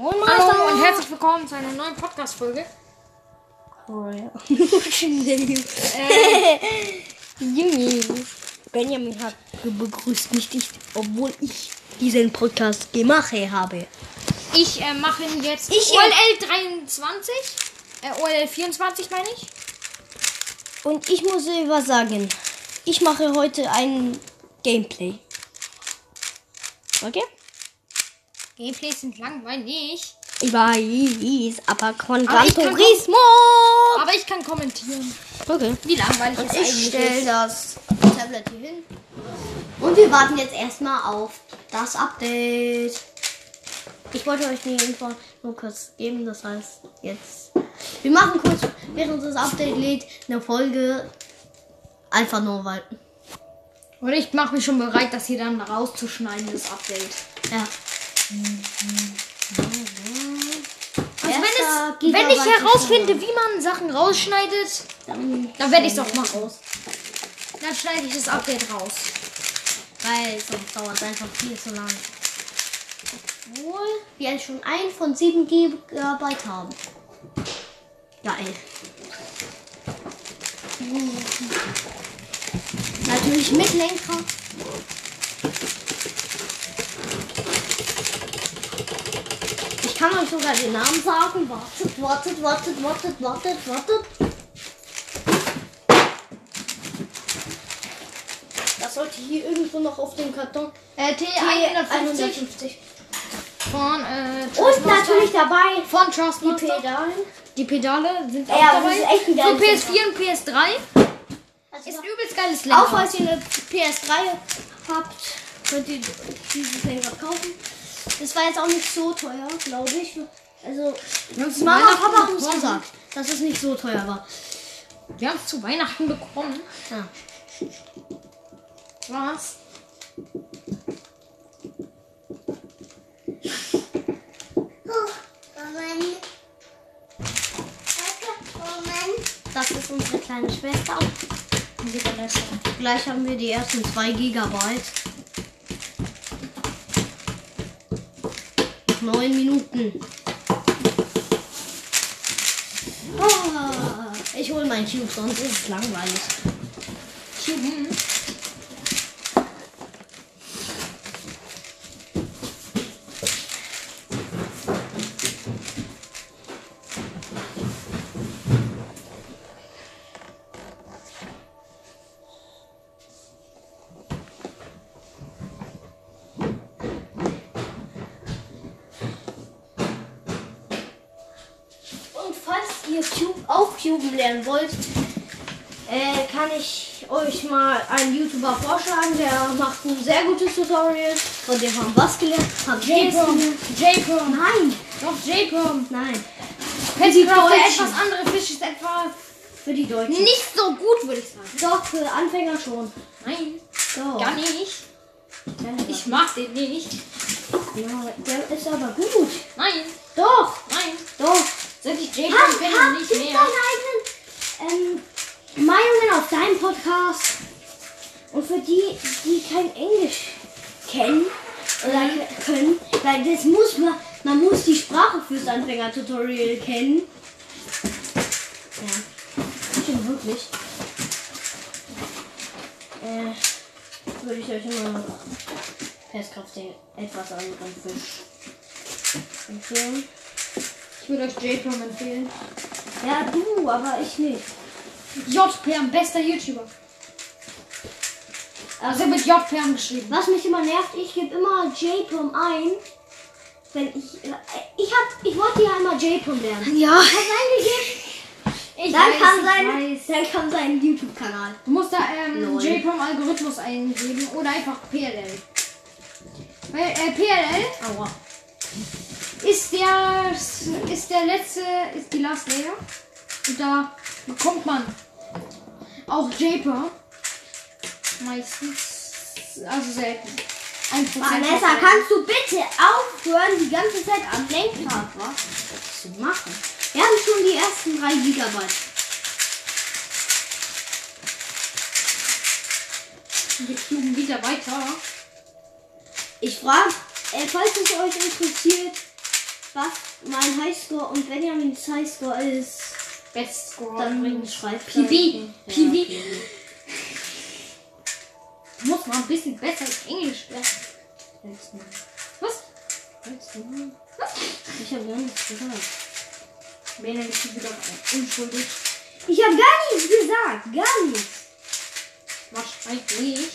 Moin Hallo und herzlich willkommen zu einer neuen Podcast-Folge. Oh, ja. äh, Junge. Benjamin hat begrüßt mich nicht, obwohl ich diesen Podcast gemacht habe. Ich äh, mache jetzt Ich, äh, OLL 23, äh, OLL 24 meine ich. Und ich muss was sagen. Ich mache heute ein Gameplay. Okay? Gameplays sind langweilig, Ich weiß, aber von Aber aber ich kann kommentieren, Okay. wie langweilig Und es ich stelle das Tablet hier hin. Und wir warten jetzt erstmal auf das Update. Ich wollte euch die Info nur kurz geben, das heißt jetzt. Wir machen kurz, während das Update lädt, eine Folge. Einfach nur weil. Und ich mache mich schon bereit, das hier dann rauszuschneiden, das Update. Ja. Also wenn, es, wenn ich herausfinde, wie man Sachen rausschneidet, Dann, dann werde ich es auch mal raus. Dann schneide ich das Update raus. Weil sonst dauert es einfach viel zu lang. Obwohl wir schon ein von 7 Gigabyte haben. Geil. Natürlich mit Lenker. Kann euch sogar den Namen sagen. Wartet, wartet, wartet, wartet, wartet, wartet. Das sollte hier irgendwo noch auf dem Karton. Äh, T150 von äh, Und natürlich dabei von die Trustmaster. Pedalen. Die Pedale sind auch Ja, das dabei. ist echt ein Für geiles PS4 und PS3 Also ist ein übelst geiles auch Lenkrad. falls ihr eine PS3 habt, könnt ihr dieses Lenkrad kaufen. Das war jetzt auch nicht so teuer, glaube ich. Also, zu Mama, Weihnachten Papa haben uns bekommen. gesagt, dass es nicht so teuer war. Wir haben es zu Weihnachten bekommen. Ja. Was? Das ist unsere kleine Schwester. Gleich haben wir die ersten 2 Gigabyte. 9 Minuten. Ah, ich hole meinen Cube, sonst ist es langweilig. Mhm. Und falls ihr Cube auch Cuben lernen wollt, äh, kann ich euch mal einen YouTuber vorschlagen, der macht ein sehr gutes Tutorial. Von dem haben was gelernt. Haben J-Prom. J-Prom. Nein, Doch, J-Prom. nein. Petcraft, der Deutschen. etwas andere Fisch ist etwa Für die Deutschen. nicht so gut, würde ich sagen. Doch, für Anfänger schon. Nein, Doch. gar nicht. Ich mag den nicht. ja, der ist aber gut. Nein. doch. Seit ich J-Prom Hab, kenne, nicht mehr. deine eigenen ähm, Meinungen auf deinem Podcast. Und für die, die kein Englisch kennen oder Mhm. können, weil das muss man, man muss die Sprache fürs Anfänger-Tutorial kennen. Ja, stimmt wirklich. Äh, würde ich euch immer Festkraft den etwas anderen Fisch empfehlen. Ich würde euch J-Prom empfehlen. Ja, du, aber ich nicht. JPM, bester YouTuber. Also mit JPM geschrieben. Was mich immer nervt, ich gebe immer JPOM ein. Wenn ich. äh, Ich hab. Ich wollte ja einmal JPOM lernen. Ja. Ich hab's eingegeben. Ich Dann weiß, ich sein. weiß. Dann kam sein YouTube-Kanal. Du musst da ähm. JPOM-Algorithmus eingeben oder einfach PLL. Weil äh, PLL Aua. Ist der ist der letzte, ist die Last Layer. Und da bekommt man auch JPOM. Meistens, also selten. Vanessa, kannst du bitte aufhören, die ganze Zeit am Lenkrad was zu machen? Wir haben schon die ersten 3 Gigabyte. Wir fliegen wieder weiter. Ich frage, äh, falls es euch interessiert, was mein Highscore und Benjamins Highscore ist, Best Score dann schreibt PB. Du musst mal ein bisschen besser Englisch sprechen. Was? Ich habe gar nichts gesagt. Benjamin ist wieder unschuldig. Ich habe gar nichts gesagt. Gar nichts. Wahrscheinlich.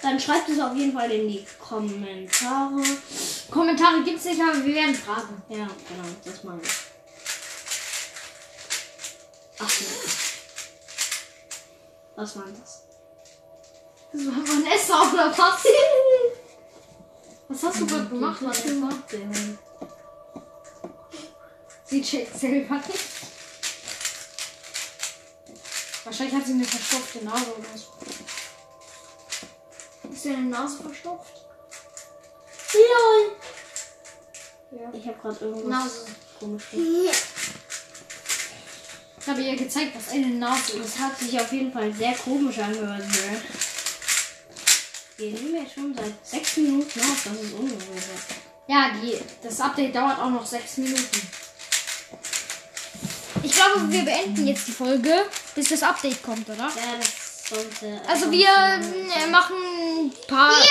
Dann schreibt es auf jeden Fall in die Kommentare. Kommentare gibt's nicht, aber wir werden fragen. Ja, genau, das meine ich. Ach so. Was war das? Das war Vanessa oder was? Was hast du gerade gemacht, Vanessa? Sie checkt selber nicht. Wahrscheinlich hat sie eine verstopfte Nase oder so. Ist deine Nase verstopft? LOL. Ja. Ich habe gerade irgendwas Nase. komisches. Ich habe ihr gezeigt, was eine Nase ist. Das hat sich auf jeden Fall sehr komisch angehört. Ne? Wir nehmen ja schon seit sechs Minuten auf. Das ist ungewöhnlich. Ja, die, das Update dauert auch noch sechs Minuten. Ich glaube, wir beenden jetzt die Folge, bis das Update kommt, oder? Ja, das. Also wir äh, machen Part,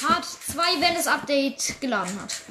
Part 2, wenn das Update geladen hat.